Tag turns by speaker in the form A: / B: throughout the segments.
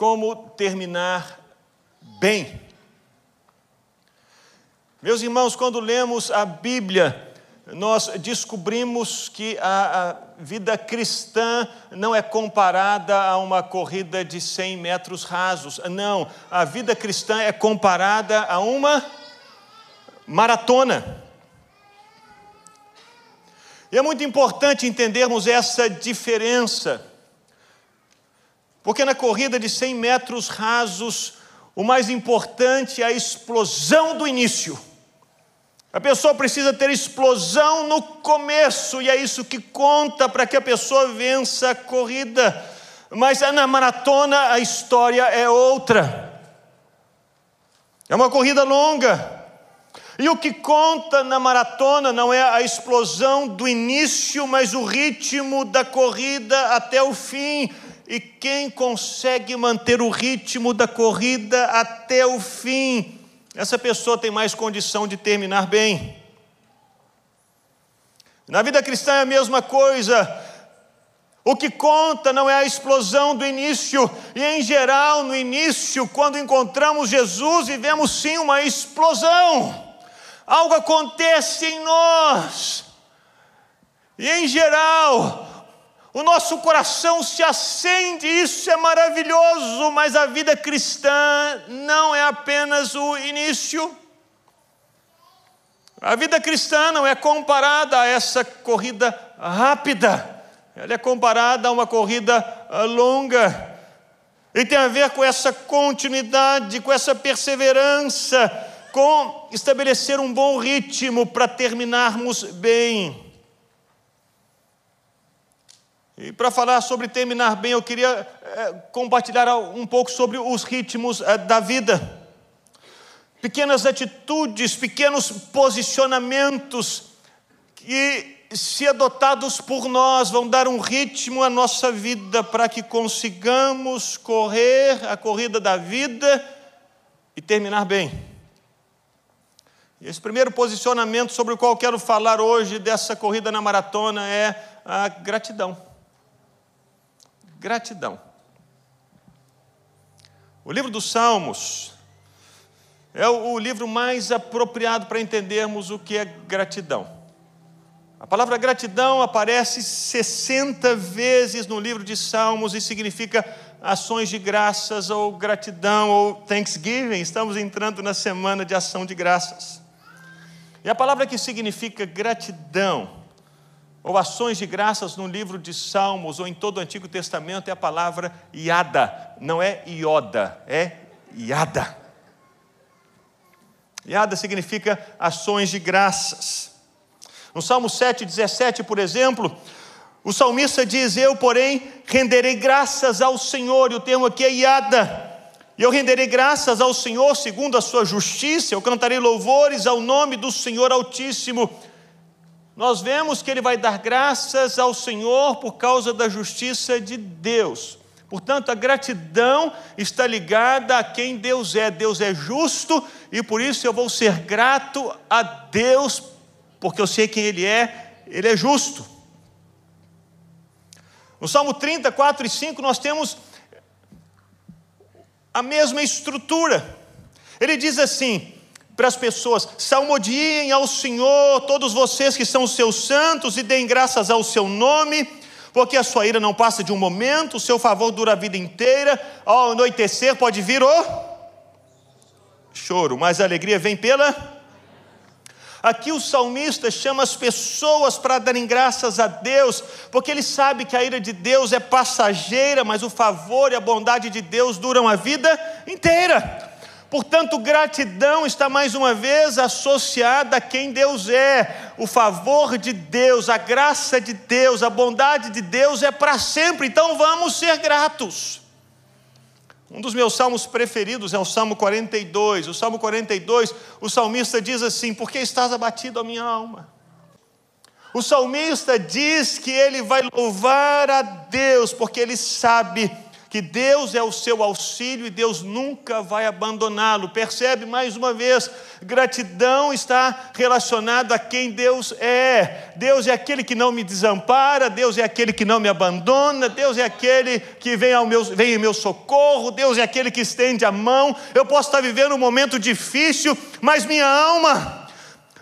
A: como terminar bem. Meus irmãos, quando lemos a Bíblia, nós descobrimos que a, a, vida cristã não é comparada a uma corrida de 100 metros rasos. Não, a vida cristã é comparada a uma maratona. E é muito importante entendermos essa diferença, porque na corrida de 100 metros rasos, o mais importante é a explosão do início. A pessoa precisa ter explosão no começo, e é isso que conta para que a pessoa vença a corrida. Mas na maratona a história é outra. É uma corrida longa. E o que conta na maratona não é a explosão do início, mas o ritmo da corrida até o fim. E quem consegue manter o ritmo da corrida até o fim essa pessoa tem mais condição de terminar bem. Na vida cristã é a mesma coisa. O que conta não é a explosão do início, e em geral, no início, quando encontramos Jesus, vivemos sim uma explosão. Algo acontece em nós. E em geral, o nosso coração se acende, isso é maravilhoso, mas a vida cristã não é apenas o início. A vida cristã não é comparada a essa corrida rápida, ela é comparada a uma corrida ah, longa. E tem a ver com essa continuidade, com essa perseverança, com estabelecer um bom ritmo para terminarmos bem. E para falar sobre terminar bem, eu queria é, compartilhar um pouco sobre os ritmos é, da vida. Pequenas atitudes, pequenos posicionamentos que, se adotados por nós, vão dar um ritmo à nossa vida para que consigamos correr a corrida da vida e terminar bem. Esse primeiro posicionamento sobre o qual quero falar hoje dessa corrida na maratona é a gratidão gratidão. O livro dos Salmos é o livro mais apropriado para entendermos o que é gratidão. A palavra gratidão aparece 60 vezes no livro de Salmos e significa ações de graças ou gratidão ou thanksgiving. Estamos entrando na semana de ação de graças. E a palavra que significa gratidão ou ações de graças no livro de Salmos ou em todo o Antigo Testamento é a palavra iada, não é ioda, é iada. Iada significa ações de graças. No Salmo 7,17, por exemplo, o salmista diz: Eu, porém, renderei graças ao Senhor, e o termo aqui é iada. E eu renderei graças ao Senhor segundo a sua justiça, eu cantarei louvores ao nome do Senhor Altíssimo nós vemos que ele vai dar graças ao Senhor por causa da justiça de Deus. Portanto, a gratidão está ligada a quem Deus é. Deus é justo e por isso eu vou ser grato a Deus, porque eu sei quem Ele é, Ele é justo. No Salmo 30, 4 e 5, nós temos a mesma estrutura. Ele diz assim: para as pessoas: salmodiem ao Senhor, todos vocês que são seus santos, e deem graças ao seu nome, porque a sua ira não passa de um momento, o seu favor dura a vida inteira. Ao anoitecer pode vir o choro, mas a alegria vem pela. Aqui o salmista chama as pessoas para darem graças a Deus, porque ele sabe que a ira de Deus é passageira, mas o favor e a bondade de Deus duram a vida inteira. Portanto, gratidão está mais uma vez associada a quem Deus é. O favor de Deus, a graça de Deus, a bondade de Deus é para sempre. Então vamos ser gratos. Um dos meus salmos preferidos é o Salmo 42. O Salmo 42, o salmista diz assim: Por que estás abatido a minha alma? O salmista diz que ele vai louvar a Deus, porque ele sabe que Deus é o seu auxílio e Deus nunca vai abandoná-lo. Percebe mais uma vez, gratidão está relacionada a quem Deus é. Deus é aquele que não me desampara, Deus é aquele que não me abandona, Deus é aquele que vem, ao meu, vem em meu socorro, Deus é aquele que estende a mão. Eu posso estar vivendo um momento difícil, mas minha alma,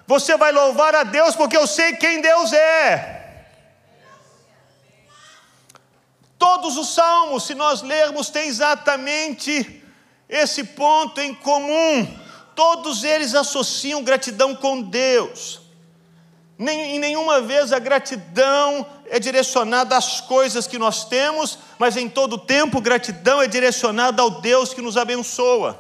A: você vai louvar a Deus porque eu sei quem Deus é. Todos os salmos, se nós lermos, têm exatamente esse ponto em comum. Todos eles associam gratidão com Deus. Nem, em nenhuma vez a gratidão é direcionada às coisas que nós temos, mas em todo tempo gratidão é direcionada ao Deus que nos abençoa.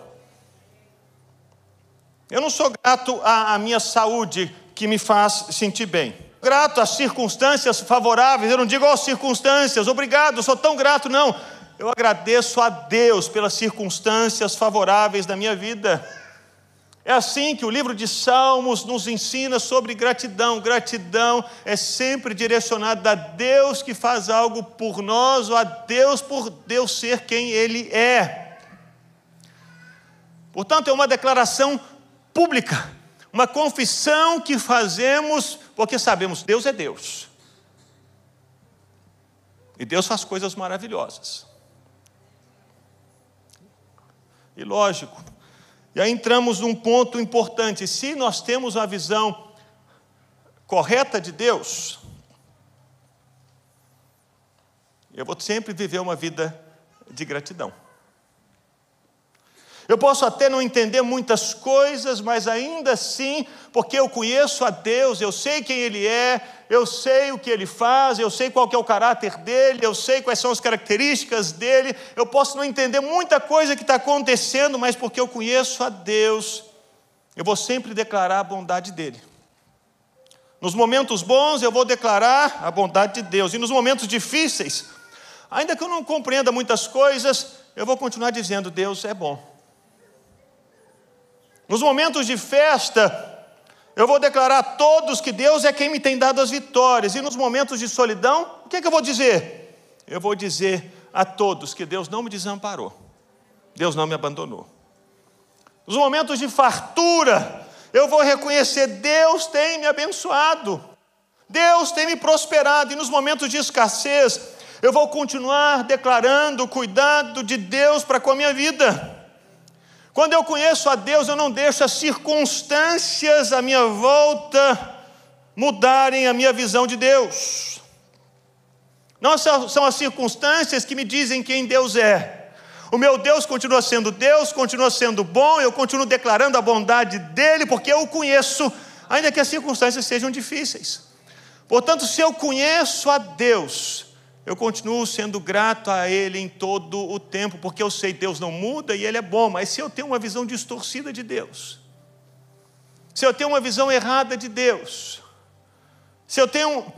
A: Eu não sou grato à, à minha saúde que me faz sentir bem grato às circunstâncias favoráveis, eu não digo às circunstâncias, obrigado, sou tão grato, não. Eu agradeço a Deus pelas circunstâncias favoráveis da minha vida. É assim que o livro de Salmos nos ensina sobre gratidão. Gratidão é sempre direcionada a Deus que faz algo por nós, ou a Deus por Deus ser quem Ele é. Portanto, é uma declaração pública, uma confissão que fazemos porque sabemos, Deus é Deus. E Deus faz coisas maravilhosas. E lógico, e aí entramos num ponto importante: se nós temos uma visão correta de Deus, eu vou sempre viver uma vida de gratidão. Eu posso até não entender muitas coisas, mas ainda assim, porque eu conheço a Deus, eu sei quem Ele é, eu sei o que Ele faz, eu sei qual é o caráter dele, eu sei quais são as características dele, eu posso não entender muita coisa que está acontecendo, mas porque eu conheço a Deus, eu vou sempre declarar a bondade dele. Nos momentos bons eu vou declarar a bondade de Deus, e nos momentos difíceis, ainda que eu não compreenda muitas coisas, eu vou continuar dizendo: Deus é bom. Nos momentos de festa, eu vou declarar a todos que Deus é quem me tem dado as vitórias. E nos momentos de solidão, o que, é que eu vou dizer? Eu vou dizer a todos que Deus não me desamparou, Deus não me abandonou. Nos momentos de fartura, eu vou reconhecer: Deus tem me abençoado, Deus tem me prosperado. E nos momentos de escassez, eu vou continuar declarando o cuidado de Deus para com a minha vida. Quando eu conheço a Deus, eu não deixo as circunstâncias à minha volta mudarem a minha visão de Deus. Não são as circunstâncias que me dizem quem Deus é. O meu Deus continua sendo Deus, continua sendo bom, eu continuo declarando a bondade dele, porque eu o conheço, ainda que as circunstâncias sejam difíceis. Portanto, se eu conheço a Deus, eu continuo sendo grato a Ele em todo o tempo, porque eu sei que Deus não muda e Ele é bom, mas se eu tenho uma visão distorcida de Deus, se eu tenho uma visão errada de Deus, se eu tenho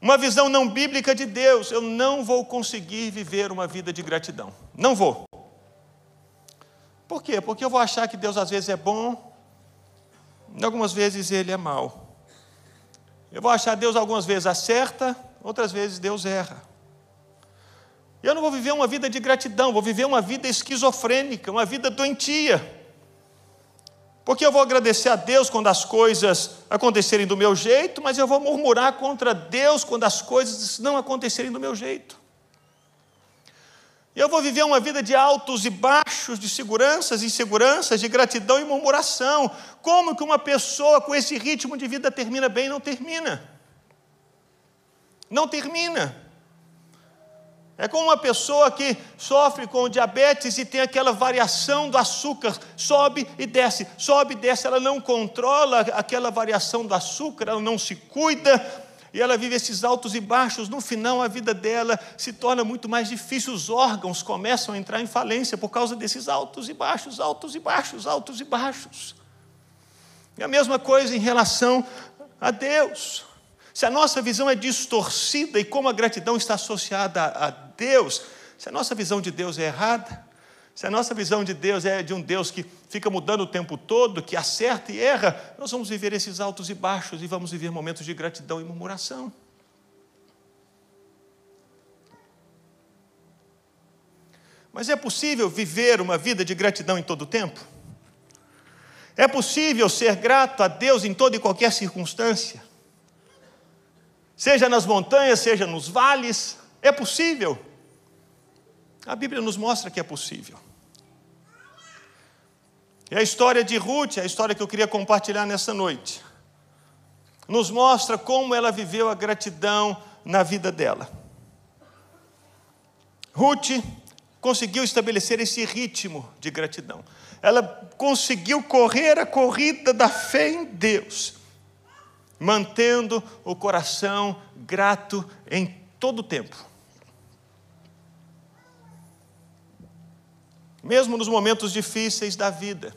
A: uma visão não bíblica de Deus, eu não vou conseguir viver uma vida de gratidão. Não vou. Por quê? Porque eu vou achar que Deus às vezes é bom, algumas vezes ele é mau. Eu vou achar que Deus algumas vezes acerta, outras vezes Deus erra. Eu não vou viver uma vida de gratidão, vou viver uma vida esquizofrênica, uma vida doentia. Porque eu vou agradecer a Deus quando as coisas acontecerem do meu jeito, mas eu vou murmurar contra Deus quando as coisas não acontecerem do meu jeito. Eu vou viver uma vida de altos e baixos, de seguranças e inseguranças, de gratidão e murmuração. Como que uma pessoa com esse ritmo de vida termina bem? Não termina. Não termina. É como uma pessoa que sofre com diabetes e tem aquela variação do açúcar, sobe e desce, sobe e desce, ela não controla aquela variação do açúcar, ela não se cuida, e ela vive esses altos e baixos. No final, a vida dela se torna muito mais difícil, os órgãos começam a entrar em falência por causa desses altos e baixos, altos e baixos, altos e baixos. E a mesma coisa em relação a Deus. Se a nossa visão é distorcida e como a gratidão está associada a Deus, se a nossa visão de Deus é errada, se a nossa visão de Deus é de um Deus que fica mudando o tempo todo, que acerta e erra, nós vamos viver esses altos e baixos e vamos viver momentos de gratidão e murmuração. Mas é possível viver uma vida de gratidão em todo o tempo? É possível ser grato a Deus em toda e qualquer circunstância? Seja nas montanhas, seja nos vales, é possível. A Bíblia nos mostra que é possível. E a história de Ruth, a história que eu queria compartilhar nessa noite, nos mostra como ela viveu a gratidão na vida dela. Ruth conseguiu estabelecer esse ritmo de gratidão. Ela conseguiu correr a corrida da fé em Deus, mantendo o coração grato em todo o tempo. Mesmo nos momentos difíceis da vida.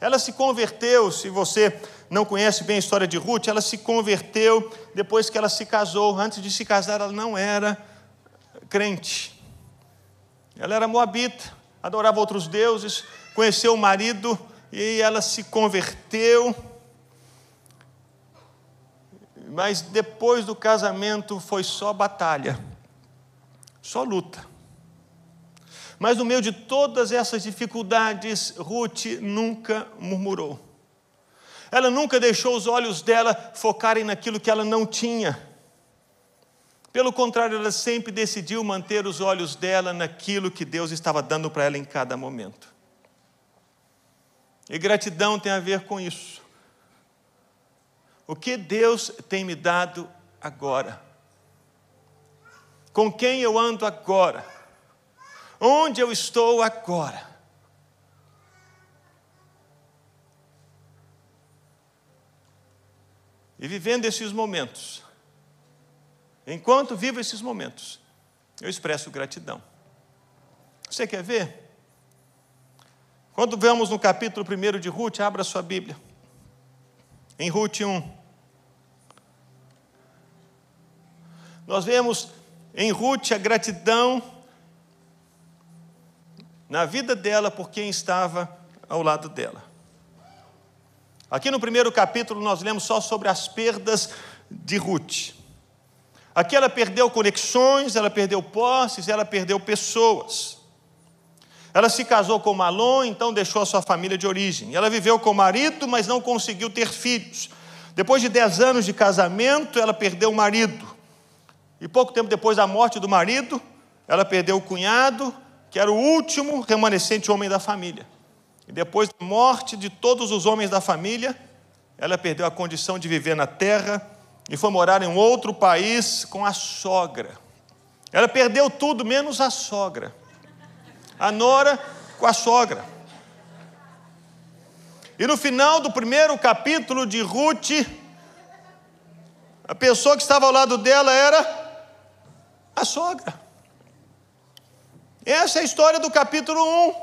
A: Ela se converteu, se você não conhece bem a história de Ruth, ela se converteu depois que ela se casou. Antes de se casar, ela não era crente. Ela era moabita, adorava outros deuses, conheceu o marido e ela se converteu. Mas depois do casamento foi só batalha, só luta. Mas no meio de todas essas dificuldades, Ruth nunca murmurou. Ela nunca deixou os olhos dela focarem naquilo que ela não tinha. Pelo contrário, ela sempre decidiu manter os olhos dela naquilo que Deus estava dando para ela em cada momento. E gratidão tem a ver com isso. O que Deus tem me dado agora? Com quem eu ando agora? Onde eu estou agora? E vivendo esses momentos, enquanto vivo esses momentos, eu expresso gratidão. Você quer ver? Quando vemos no capítulo 1 de Ruth, abra sua Bíblia. Em Ruth 1. Nós vemos em Ruth a gratidão na vida dela por quem estava ao lado dela. Aqui no primeiro capítulo nós lemos só sobre as perdas de Ruth. Aqui ela perdeu conexões, ela perdeu posses, ela perdeu pessoas. Ela se casou com Malom, então deixou a sua família de origem. Ela viveu com o marido, mas não conseguiu ter filhos. Depois de dez anos de casamento, ela perdeu o marido. E pouco tempo depois da morte do marido, ela perdeu o cunhado, que era o último remanescente homem da família. E depois da morte de todos os homens da família, ela perdeu a condição de viver na terra e foi morar em um outro país com a sogra. Ela perdeu tudo menos a sogra. A nora com a sogra. E no final do primeiro capítulo de Ruth, a pessoa que estava ao lado dela era a sogra. Essa é a história do capítulo 1.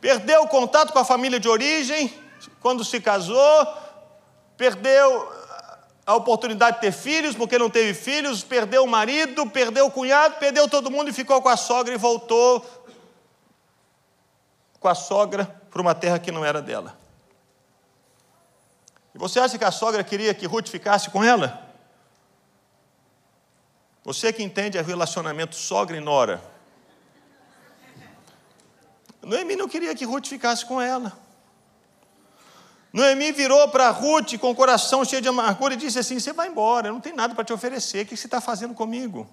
A: Perdeu o contato com a família de origem quando se casou, perdeu a oportunidade de ter filhos porque não teve filhos, perdeu o marido, perdeu o cunhado, perdeu todo mundo e ficou com a sogra e voltou com a sogra para uma terra que não era dela. E você acha que a sogra queria que Ruth ficasse com ela? Você que entende o relacionamento sogra e nora. Noemi não queria que Ruth ficasse com ela. Noemi virou para Ruth com o coração cheio de amargura e disse assim: Você vai embora, eu não tenho nada para te oferecer, o que você está fazendo comigo?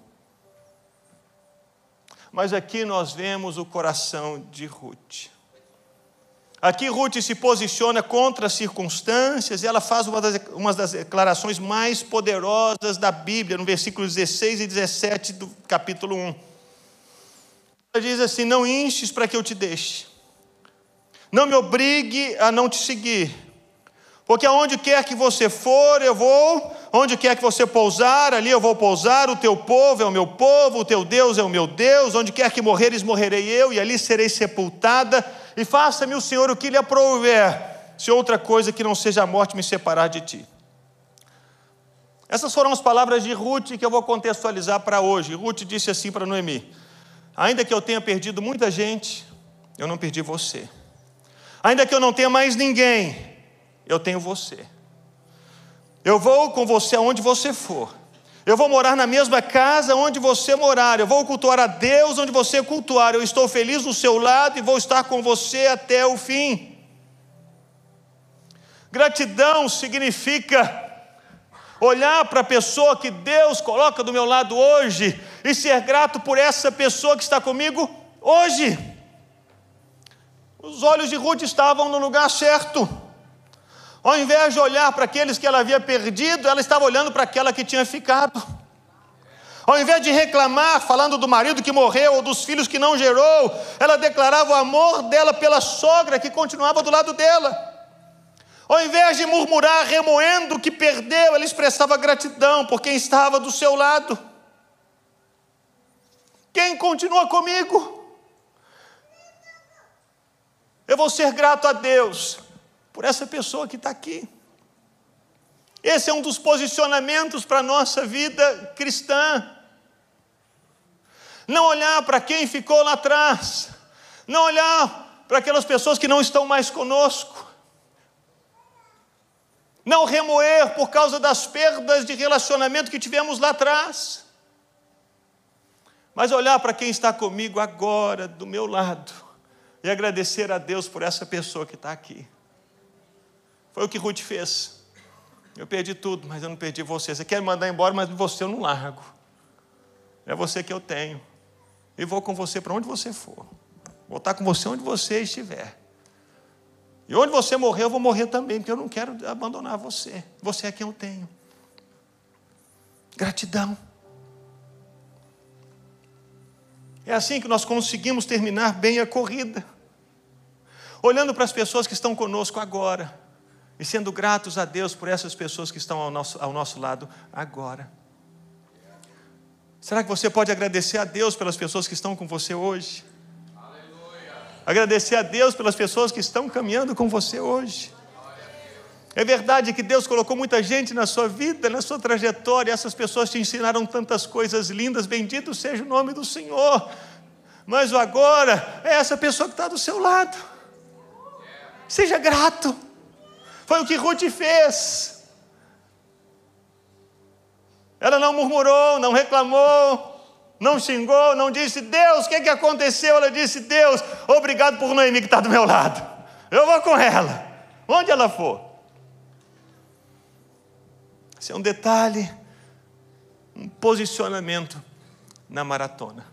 A: Mas aqui nós vemos o coração de Ruth. Aqui Ruth se posiciona contra as circunstâncias e ela faz uma das, uma das declarações mais poderosas da Bíblia, no versículo 16 e 17 do capítulo 1. Ela diz assim: Não instes para que eu te deixe, não me obrigue a não te seguir, porque aonde quer que você for, eu vou, onde quer que você pousar, ali eu vou pousar, o teu povo é o meu povo, o teu Deus é o meu Deus, onde quer que morreres, morrerei eu, e ali serei sepultada, e faça-me o Senhor o que lhe aprouver, se outra coisa que não seja a morte me separar de ti. Essas foram as palavras de Ruth que eu vou contextualizar para hoje. Ruth disse assim para Noemi: Ainda que eu tenha perdido muita gente, eu não perdi você. Ainda que eu não tenha mais ninguém, eu tenho você. Eu vou com você aonde você for. Eu vou morar na mesma casa onde você morar. Eu vou cultuar a Deus onde você cultuar. Eu estou feliz do seu lado e vou estar com você até o fim. Gratidão significa olhar para a pessoa que Deus coloca do meu lado hoje e ser grato por essa pessoa que está comigo hoje. Os olhos de Ruth estavam no lugar certo. Ao invés de olhar para aqueles que ela havia perdido, ela estava olhando para aquela que tinha ficado. Ao invés de reclamar, falando do marido que morreu ou dos filhos que não gerou, ela declarava o amor dela pela sogra que continuava do lado dela. Ao invés de murmurar, remoendo o que perdeu, ela expressava gratidão por quem estava do seu lado. Quem continua comigo? Eu vou ser grato a Deus por essa pessoa que está aqui. Esse é um dos posicionamentos para a nossa vida cristã. Não olhar para quem ficou lá atrás, não olhar para aquelas pessoas que não estão mais conosco, não remoer por causa das perdas de relacionamento que tivemos lá atrás, mas olhar para quem está comigo agora, do meu lado, e agradecer a Deus por essa pessoa que está aqui. Foi o que Ruth fez. Eu perdi tudo, mas eu não perdi você. Você quer me mandar embora, mas você eu não largo. É você que eu tenho. E vou com você para onde você for. Vou estar com você onde você estiver. E onde você morrer, eu vou morrer também, porque eu não quero abandonar você. Você é quem eu tenho. Gratidão. É assim que nós conseguimos terminar bem a corrida. Olhando para as pessoas que estão conosco agora e sendo gratos a Deus por essas pessoas que estão ao nosso, ao nosso lado agora. Será que você pode agradecer a Deus pelas pessoas que estão com você hoje? Aleluia. Agradecer a Deus pelas pessoas que estão caminhando com você hoje. É verdade que Deus colocou muita gente na sua vida, na sua trajetória, essas pessoas te ensinaram tantas coisas lindas, bendito seja o nome do Senhor. Mas o agora é essa pessoa que está do seu lado. Seja grato. Foi o que Ruth fez. Ela não murmurou, não reclamou, não xingou, não disse, Deus, o que, que aconteceu? Ela disse, Deus, obrigado por Noemi que está do meu lado. Eu vou com ela, onde ela for. Esse é um detalhe, um posicionamento na maratona.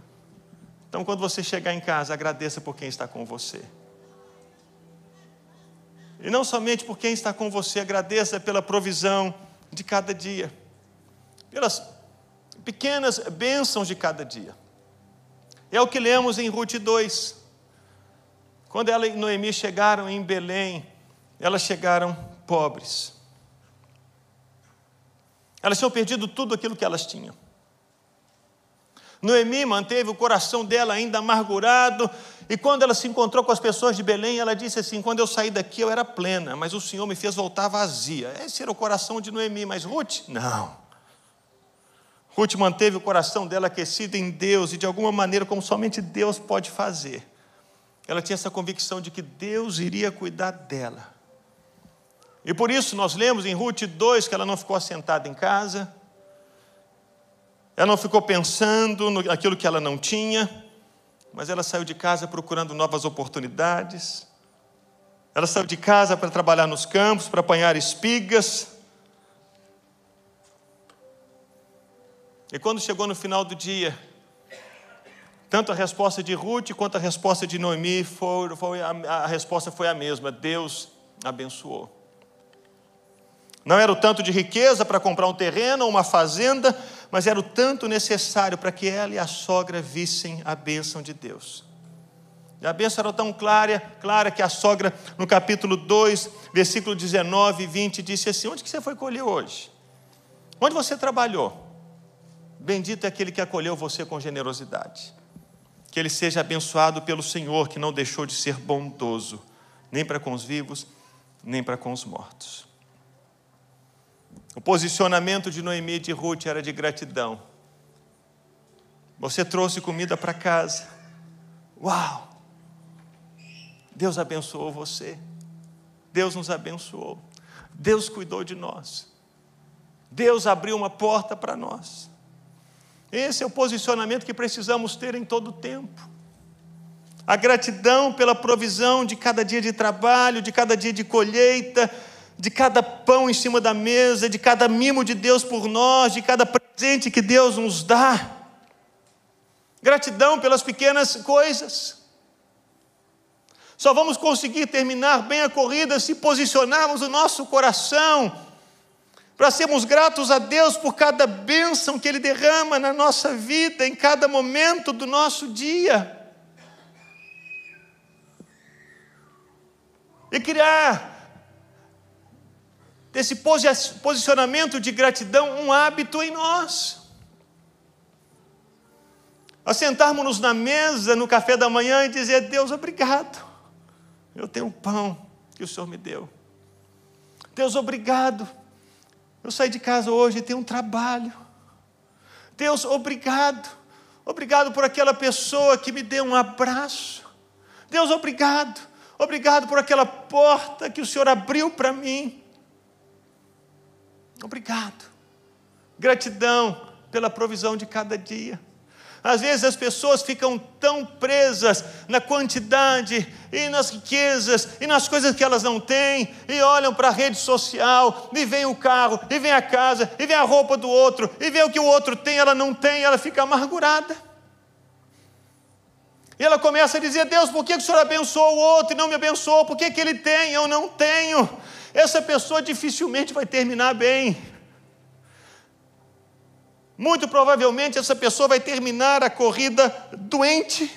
A: Então, quando você chegar em casa, agradeça por quem está com você. E não somente por quem está com você, agradeça pela provisão de cada dia, pelas pequenas bênçãos de cada dia. É o que lemos em Ruth 2. Quando ela e Noemi chegaram em Belém, elas chegaram pobres. Elas tinham perdido tudo aquilo que elas tinham. Noemi manteve o coração dela ainda amargurado, e quando ela se encontrou com as pessoas de Belém, ela disse assim: Quando eu saí daqui eu era plena, mas o Senhor me fez voltar vazia. Esse era o coração de Noemi, mas Ruth, não. Ruth manteve o coração dela aquecido em Deus, e de alguma maneira, como somente Deus pode fazer, ela tinha essa convicção de que Deus iria cuidar dela. E por isso nós lemos em Ruth 2 que ela não ficou assentada em casa, ela não ficou pensando naquilo que ela não tinha, mas ela saiu de casa procurando novas oportunidades. Ela saiu de casa para trabalhar nos campos, para apanhar espigas. E quando chegou no final do dia, tanto a resposta de Ruth quanto a resposta de Noemi, foi, foi a, a resposta foi a mesma: Deus abençoou. Não era o tanto de riqueza para comprar um terreno ou uma fazenda, mas era o tanto necessário para que ela e a sogra vissem a bênção de Deus. E a bênção era tão clara, clara que a sogra, no capítulo 2, versículo 19 e 20, disse assim: Onde que você foi colher hoje? Onde você trabalhou? Bendito é aquele que acolheu você com generosidade. Que ele seja abençoado pelo Senhor, que não deixou de ser bondoso, nem para com os vivos, nem para com os mortos. O posicionamento de Noemi e de Ruth era de gratidão. Você trouxe comida para casa. Uau! Deus abençoou você. Deus nos abençoou. Deus cuidou de nós. Deus abriu uma porta para nós. Esse é o posicionamento que precisamos ter em todo o tempo. A gratidão pela provisão de cada dia de trabalho, de cada dia de colheita, de cada pão em cima da mesa, de cada mimo de Deus por nós, de cada presente que Deus nos dá. Gratidão pelas pequenas coisas. Só vamos conseguir terminar bem a corrida se posicionarmos o nosso coração para sermos gratos a Deus por cada bênção que Ele derrama na nossa vida, em cada momento do nosso dia. E criar desse posicionamento de gratidão um hábito em nós. Assentarmos-nos na mesa, no café da manhã e dizer: Deus, obrigado. Eu tenho um pão que o Senhor me deu. Deus, obrigado eu saí de casa hoje e tenho um trabalho. Deus, obrigado. Obrigado por aquela pessoa que me deu um abraço. Deus, obrigado. Obrigado por aquela porta que o Senhor abriu para mim. Obrigado. Gratidão pela provisão de cada dia. Às vezes as pessoas ficam tão presas na quantidade e nas riquezas e nas coisas que elas não têm, e olham para a rede social, e vem o carro, e vem a casa, e vem a roupa do outro, e vê o que o outro tem, ela não tem, ela fica amargurada. E ela começa a dizer: Deus, por que o Senhor abençoou o outro e não me abençoou? Por que, que ele tem, eu não tenho? Essa pessoa dificilmente vai terminar bem. Muito provavelmente essa pessoa vai terminar a corrida doente.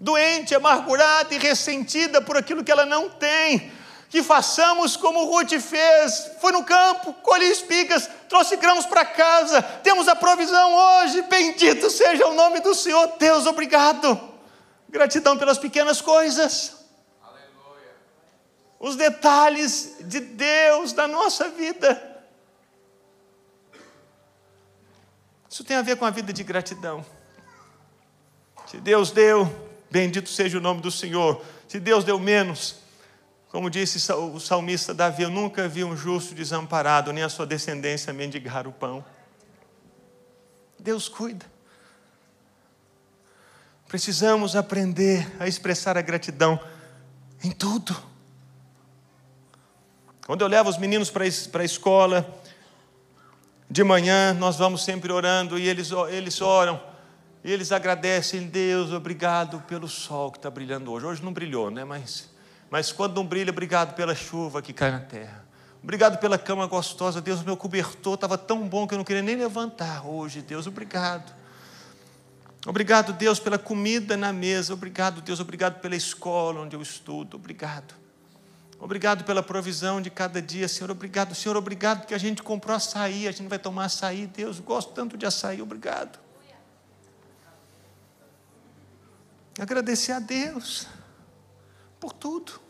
A: Doente, amargurada e ressentida por aquilo que ela não tem. Que façamos como Ruth fez: foi no campo, colheu espigas, trouxe grãos para casa, temos a provisão hoje. Bendito seja o nome do Senhor. Deus, obrigado. Gratidão pelas pequenas coisas. Aleluia. Os detalhes de Deus na nossa vida. Isso tem a ver com a vida de gratidão. Se Deus deu, bendito seja o nome do Senhor. Se Deus deu menos, como disse o salmista Davi, eu nunca vi um justo desamparado, nem a sua descendência mendigar o pão. Deus cuida. Precisamos aprender a expressar a gratidão em tudo. Quando eu levo os meninos para a escola, de manhã nós vamos sempre orando e eles, eles oram. E eles agradecem, Deus, obrigado pelo sol que está brilhando hoje. Hoje não brilhou, né? Mas, mas quando não brilha, obrigado pela chuva que cai na terra. Obrigado pela cama gostosa. Deus, meu cobertor estava tão bom que eu não queria nem levantar hoje. Deus, obrigado. Obrigado, Deus, pela comida na mesa. Obrigado, Deus, obrigado pela escola onde eu estudo. Obrigado. Obrigado pela provisão de cada dia, Senhor. Obrigado, Senhor. Obrigado que a gente comprou açaí. A gente vai tomar açaí. Deus, gosto tanto de açaí. Obrigado. Agradecer a Deus por tudo.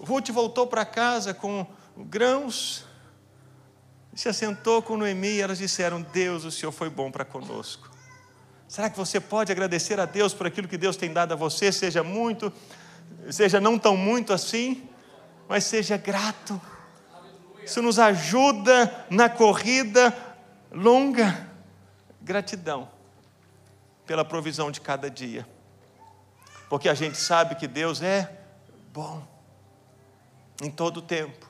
A: Ruth voltou para casa com grãos, se assentou com Noemi e elas disseram: Deus, o Senhor foi bom para conosco. Será que você pode agradecer a Deus por aquilo que Deus tem dado a você, seja muito, seja não tão muito assim, mas seja grato. Isso nos ajuda na corrida longa. Gratidão pela provisão de cada dia, porque a gente sabe que Deus é bom em todo o tempo.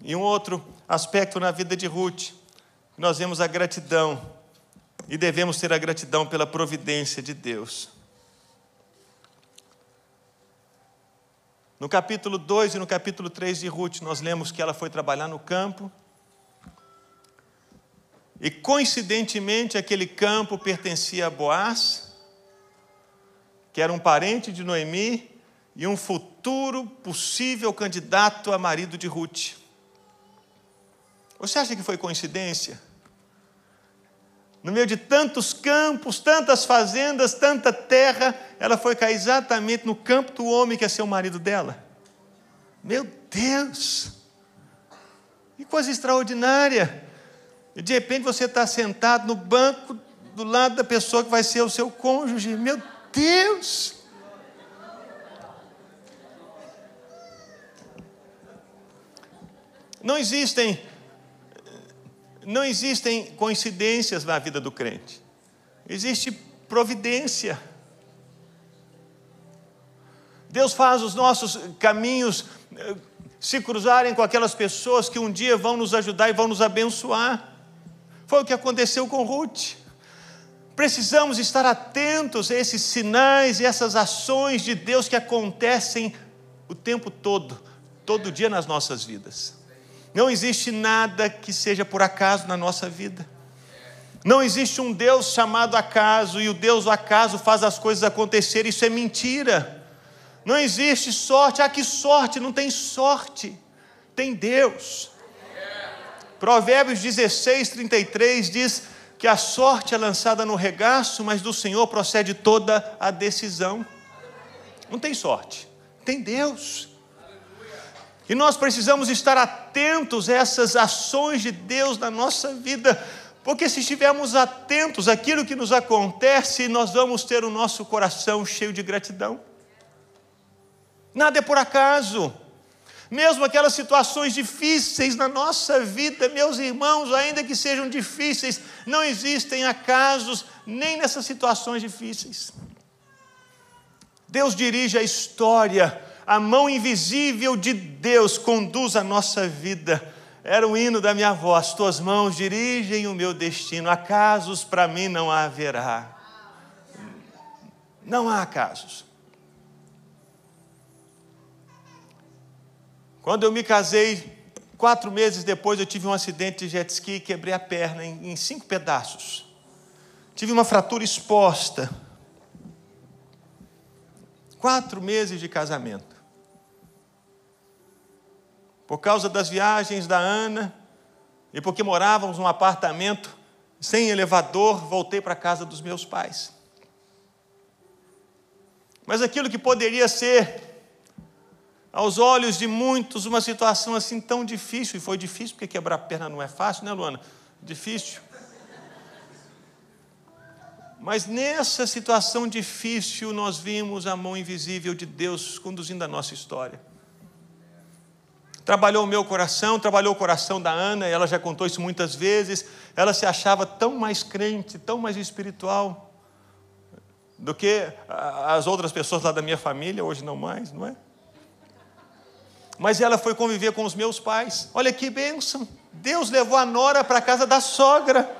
A: E um outro aspecto na vida de Ruth, nós vemos a gratidão e devemos ter a gratidão pela providência de Deus. No capítulo 2 e no capítulo 3 de Ruth, nós lemos que ela foi trabalhar no campo. E coincidentemente, aquele campo pertencia a Boaz, que era um parente de Noemi e um futuro possível candidato a marido de Ruth. Você acha que foi coincidência? no meio de tantos campos, tantas fazendas, tanta terra, ela foi cair exatamente no campo do homem que é seu marido dela. Meu Deus! Que coisa extraordinária! E de repente você está sentado no banco do lado da pessoa que vai ser o seu cônjuge. Meu Deus! Não existem não existem coincidências na vida do crente. Existe providência. Deus faz os nossos caminhos eh, se cruzarem com aquelas pessoas que um dia vão nos ajudar e vão nos abençoar. Foi o que aconteceu com Ruth. Precisamos estar atentos a esses sinais e essas ações de Deus que acontecem o tempo todo, todo dia nas nossas vidas. Não existe nada que seja por acaso na nossa vida. Não existe um Deus chamado acaso e o Deus do acaso faz as coisas acontecer, isso é mentira. Não existe sorte, ah, que sorte, não tem sorte, tem Deus. Provérbios 16, 33 diz que a sorte é lançada no regaço, mas do Senhor procede toda a decisão. Não tem sorte, tem Deus. E nós precisamos estar atentos a essas ações de Deus na nossa vida, porque se estivermos atentos àquilo que nos acontece, nós vamos ter o nosso coração cheio de gratidão. Nada é por acaso. Mesmo aquelas situações difíceis na nossa vida, meus irmãos, ainda que sejam difíceis, não existem acasos nem nessas situações difíceis. Deus dirige a história a mão invisível de Deus conduz a nossa vida. Era o hino da minha voz: Tuas mãos dirigem o meu destino, acasos para mim não haverá. Não há acasos. Quando eu me casei, quatro meses depois eu tive um acidente de jet ski e quebrei a perna em, em cinco pedaços. Tive uma fratura exposta. Quatro meses de casamento. Por causa das viagens da Ana e porque morávamos num apartamento sem elevador, voltei para a casa dos meus pais. Mas aquilo que poderia ser, aos olhos de muitos, uma situação assim tão difícil, e foi difícil porque quebrar a perna não é fácil, né, Luana? Difícil. Mas nessa situação difícil, nós vimos a mão invisível de Deus conduzindo a nossa história trabalhou o meu coração, trabalhou o coração da Ana, ela já contou isso muitas vezes. Ela se achava tão mais crente, tão mais espiritual do que as outras pessoas lá da minha família, hoje não mais, não é? Mas ela foi conviver com os meus pais. Olha que bênção! Deus levou a nora para a casa da sogra.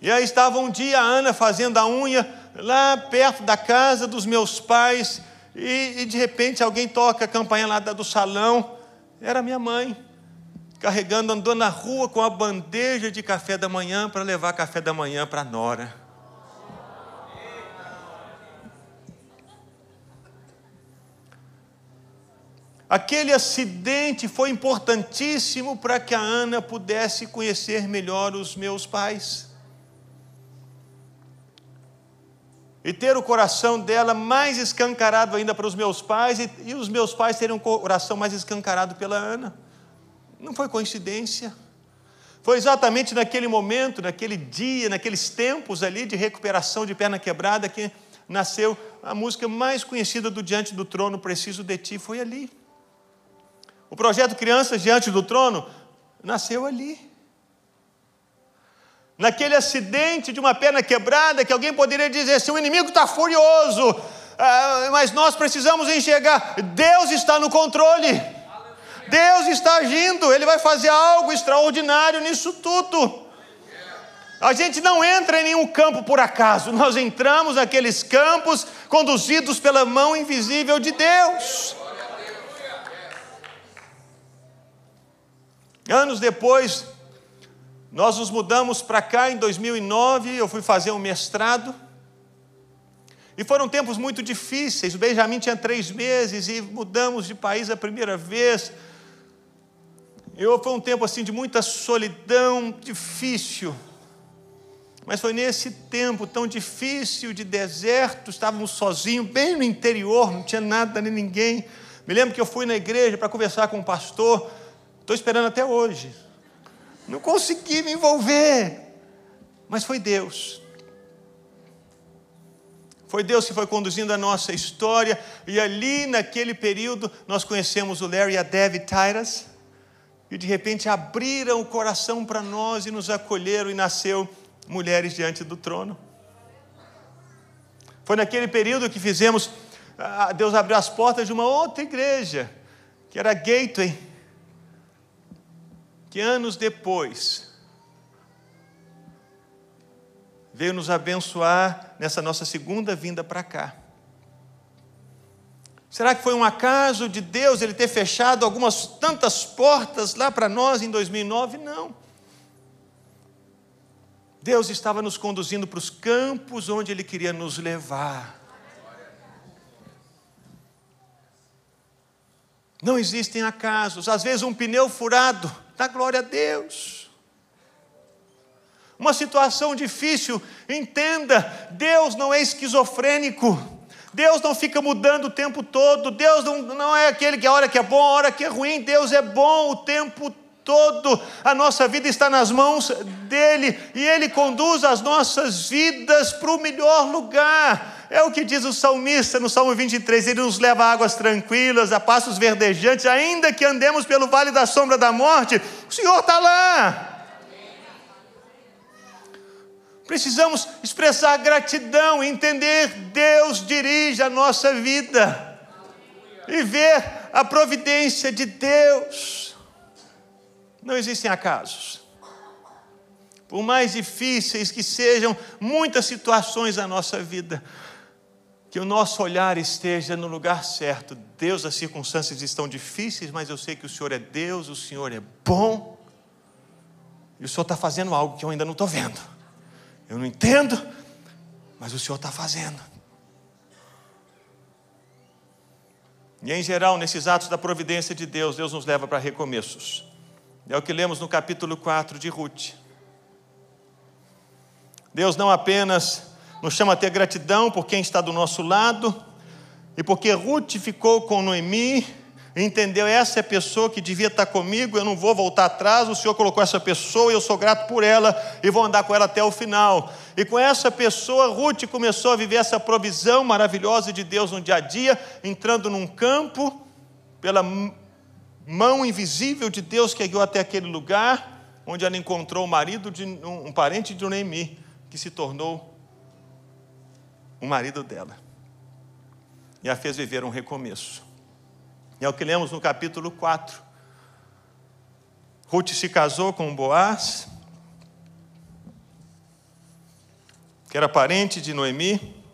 A: E aí estava um dia a Ana fazendo a unha, lá perto da casa dos meus pais, e, e de repente alguém toca a campainha lá do salão, era minha mãe, carregando, andando na rua com a bandeja de café da manhã para levar café da manhã para a Nora. Aquele acidente foi importantíssimo para que a Ana pudesse conhecer melhor os meus pais. e ter o coração dela mais escancarado ainda para os meus pais e, e os meus pais terem um coração mais escancarado pela Ana. Não foi coincidência. Foi exatamente naquele momento, naquele dia, naqueles tempos ali de recuperação de perna quebrada que nasceu a música mais conhecida do Diante do Trono, Preciso de Ti, foi ali. O projeto Crianças Diante do Trono nasceu ali. Naquele acidente de uma perna quebrada, que alguém poderia dizer assim: o inimigo está furioso, ah, mas nós precisamos enxergar: Deus está no controle, Deus está agindo, Ele vai fazer algo extraordinário nisso tudo. A gente não entra em nenhum campo por acaso, nós entramos naqueles campos conduzidos pela mão invisível de Deus. Anos depois, nós nos mudamos para cá em 2009, eu fui fazer um mestrado. E foram tempos muito difíceis. O Benjamin tinha três meses e mudamos de país a primeira vez. Eu, foi um tempo assim de muita solidão, difícil. Mas foi nesse tempo tão difícil de deserto, estávamos sozinhos, bem no interior, não tinha nada nem ninguém. Me lembro que eu fui na igreja para conversar com o pastor, estou esperando até hoje. Não consegui me envolver. Mas foi Deus. Foi Deus que foi conduzindo a nossa história, e ali naquele período nós conhecemos o Larry e a Debbie Tyrus, e de repente abriram o coração para nós e nos acolheram, e nasceu Mulheres Diante do Trono. Foi naquele período que fizemos, ah, Deus abriu as portas de uma outra igreja, que era Gateway, que anos depois veio nos abençoar nessa nossa segunda vinda para cá. Será que foi um acaso de Deus ele ter fechado algumas tantas portas lá para nós em 2009? Não. Deus estava nos conduzindo para os campos onde Ele queria nos levar. Não existem acasos. Às vezes, um pneu furado, dá glória a Deus uma situação difícil, entenda: Deus não é esquizofrênico. Deus não fica mudando o tempo todo. Deus não, não é aquele que a hora que é bom, a hora que é ruim. Deus é bom o tempo todo. A nossa vida está nas mãos dele e ele conduz as nossas vidas para o melhor lugar. É o que diz o salmista no Salmo 23: Ele nos leva a águas tranquilas, a passos verdejantes, ainda que andemos pelo vale da sombra da morte, o Senhor está lá. Precisamos expressar gratidão, entender Deus dirige a nossa vida e ver a providência de Deus. Não existem acasos. Por mais difíceis que sejam muitas situações da nossa vida, que o nosso olhar esteja no lugar certo. Deus, as circunstâncias estão difíceis, mas eu sei que o Senhor é Deus, o Senhor é bom, e o Senhor está fazendo algo que eu ainda não estou vendo. Eu não entendo, mas o Senhor está fazendo. E em geral, nesses atos da providência de Deus, Deus nos leva para recomeços. É o que lemos no capítulo 4 de Ruth. Deus não apenas nos chama a ter gratidão por quem está do nosso lado, e porque Ruth ficou com Noemi, entendeu? Essa é a pessoa que devia estar comigo, eu não vou voltar atrás. O Senhor colocou essa pessoa e eu sou grato por ela e vou andar com ela até o final. E com essa pessoa, Ruth começou a viver essa provisão maravilhosa de Deus no dia a dia, entrando num campo, pela mão invisível de Deus que guiou até aquele lugar, onde ela encontrou o marido de um parente de Noemi, que se tornou o marido dela. E a fez viver um recomeço. É o que lemos no capítulo 4. Ruth se casou com Boaz, que era parente de Noemi.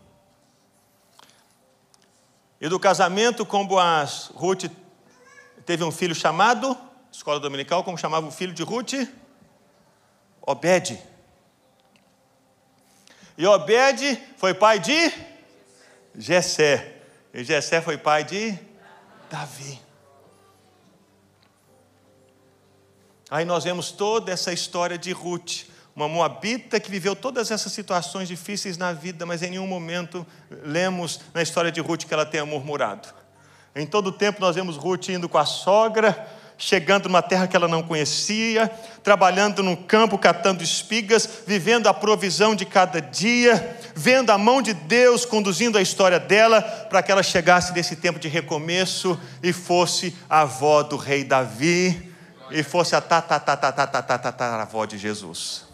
A: E do casamento com Boaz, Ruth teve um filho chamado, escola dominical, como chamava o filho de Ruth? Obed. E Obed foi pai de Jessé. E Jessé foi pai de Davi. Aí nós vemos toda essa história de Ruth, uma moabita que viveu todas essas situações difíceis na vida, mas em nenhum momento lemos na história de Ruth que ela tenha murmurado. Em todo o tempo nós vemos Ruth indo com a sogra, chegando numa terra que ela não conhecia, trabalhando no campo, catando espigas, vivendo a provisão de cada dia, vendo a mão de Deus conduzindo a história dela para que ela chegasse nesse tempo de recomeço e fosse a avó do rei Davi e fosse a avó de Jesus.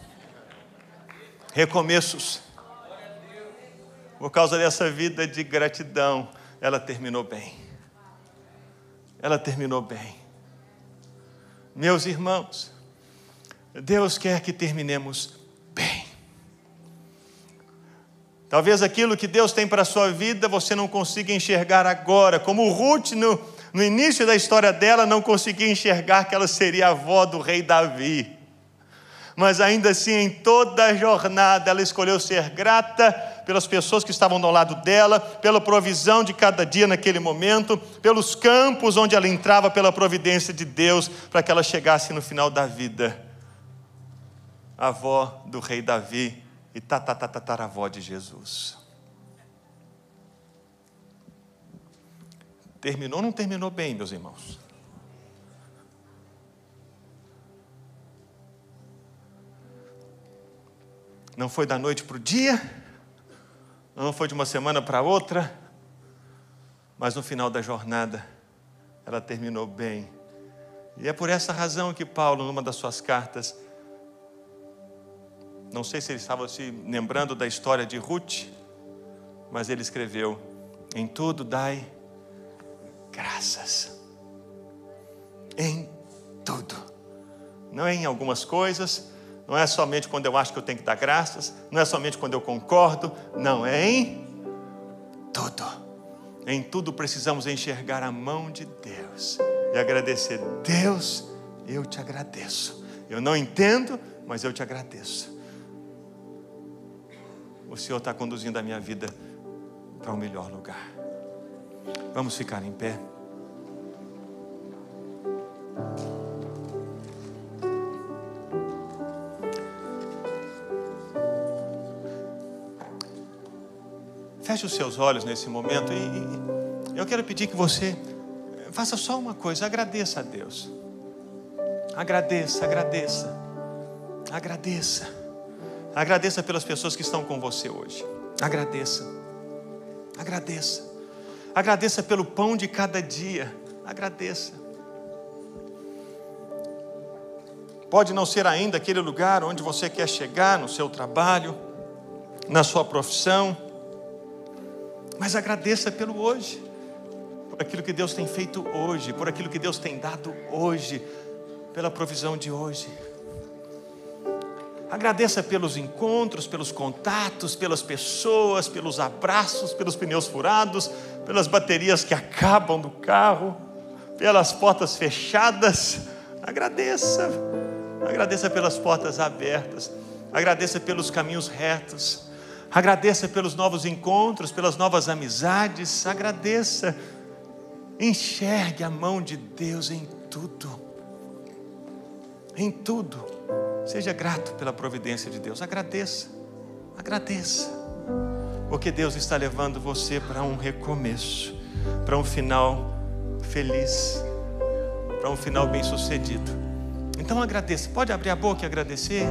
A: Recomeços. Por causa dessa vida de gratidão, ela terminou bem. Ela terminou bem. Meus irmãos, Deus quer que terminemos bem. Talvez aquilo que Deus tem para a sua vida você não consiga enxergar agora, como Ruth no, no início da história dela não conseguia enxergar que ela seria a avó do rei Davi mas ainda assim, em toda a jornada, ela escolheu ser grata pelas pessoas que estavam do lado dela, pela provisão de cada dia naquele momento, pelos campos onde ela entrava, pela providência de Deus, para que ela chegasse no final da vida. A avó do rei Davi e tatatataravó de Jesus. Terminou ou não terminou bem, meus irmãos? Não foi da noite para o dia, não foi de uma semana para outra, mas no final da jornada ela terminou bem. E é por essa razão que Paulo, numa das suas cartas, não sei se ele estava se lembrando da história de Ruth, mas ele escreveu: Em tudo dai graças. Em tudo. Não é em algumas coisas, não é somente quando eu acho que eu tenho que dar graças, não é somente quando eu concordo, não, é em tudo. Em tudo precisamos enxergar a mão de Deus e agradecer. Deus, eu te agradeço. Eu não entendo, mas eu te agradeço o Senhor está conduzindo a minha vida para um melhor lugar. Vamos ficar em pé. Feche os seus olhos nesse momento e eu quero pedir que você faça só uma coisa: agradeça a Deus. Agradeça, agradeça, agradeça. Agradeça pelas pessoas que estão com você hoje. Agradeça. Agradeça. Agradeça pelo pão de cada dia. Agradeça. Pode não ser ainda aquele lugar onde você quer chegar no seu trabalho, na sua profissão, mas agradeça pelo hoje, por aquilo que Deus tem feito hoje, por aquilo que Deus tem dado hoje, pela provisão de hoje. Agradeça pelos encontros, pelos contatos, pelas pessoas, pelos abraços, pelos pneus furados, pelas baterias que acabam do carro, pelas portas fechadas. Agradeça. Agradeça pelas portas abertas. Agradeça pelos caminhos retos. Agradeça pelos novos encontros, pelas novas amizades. Agradeça. Enxergue a mão de Deus em tudo. Em tudo. Seja grato pela providência de Deus. Agradeça. Agradeça. Porque Deus está levando você para um recomeço, para um final feliz, para um final bem-sucedido. Então agradeça. Pode abrir a boca e agradecer?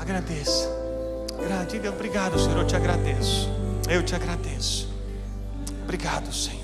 A: Agradeça. Diga obrigado, Senhor. Eu te agradeço. Eu te agradeço. Obrigado, Senhor.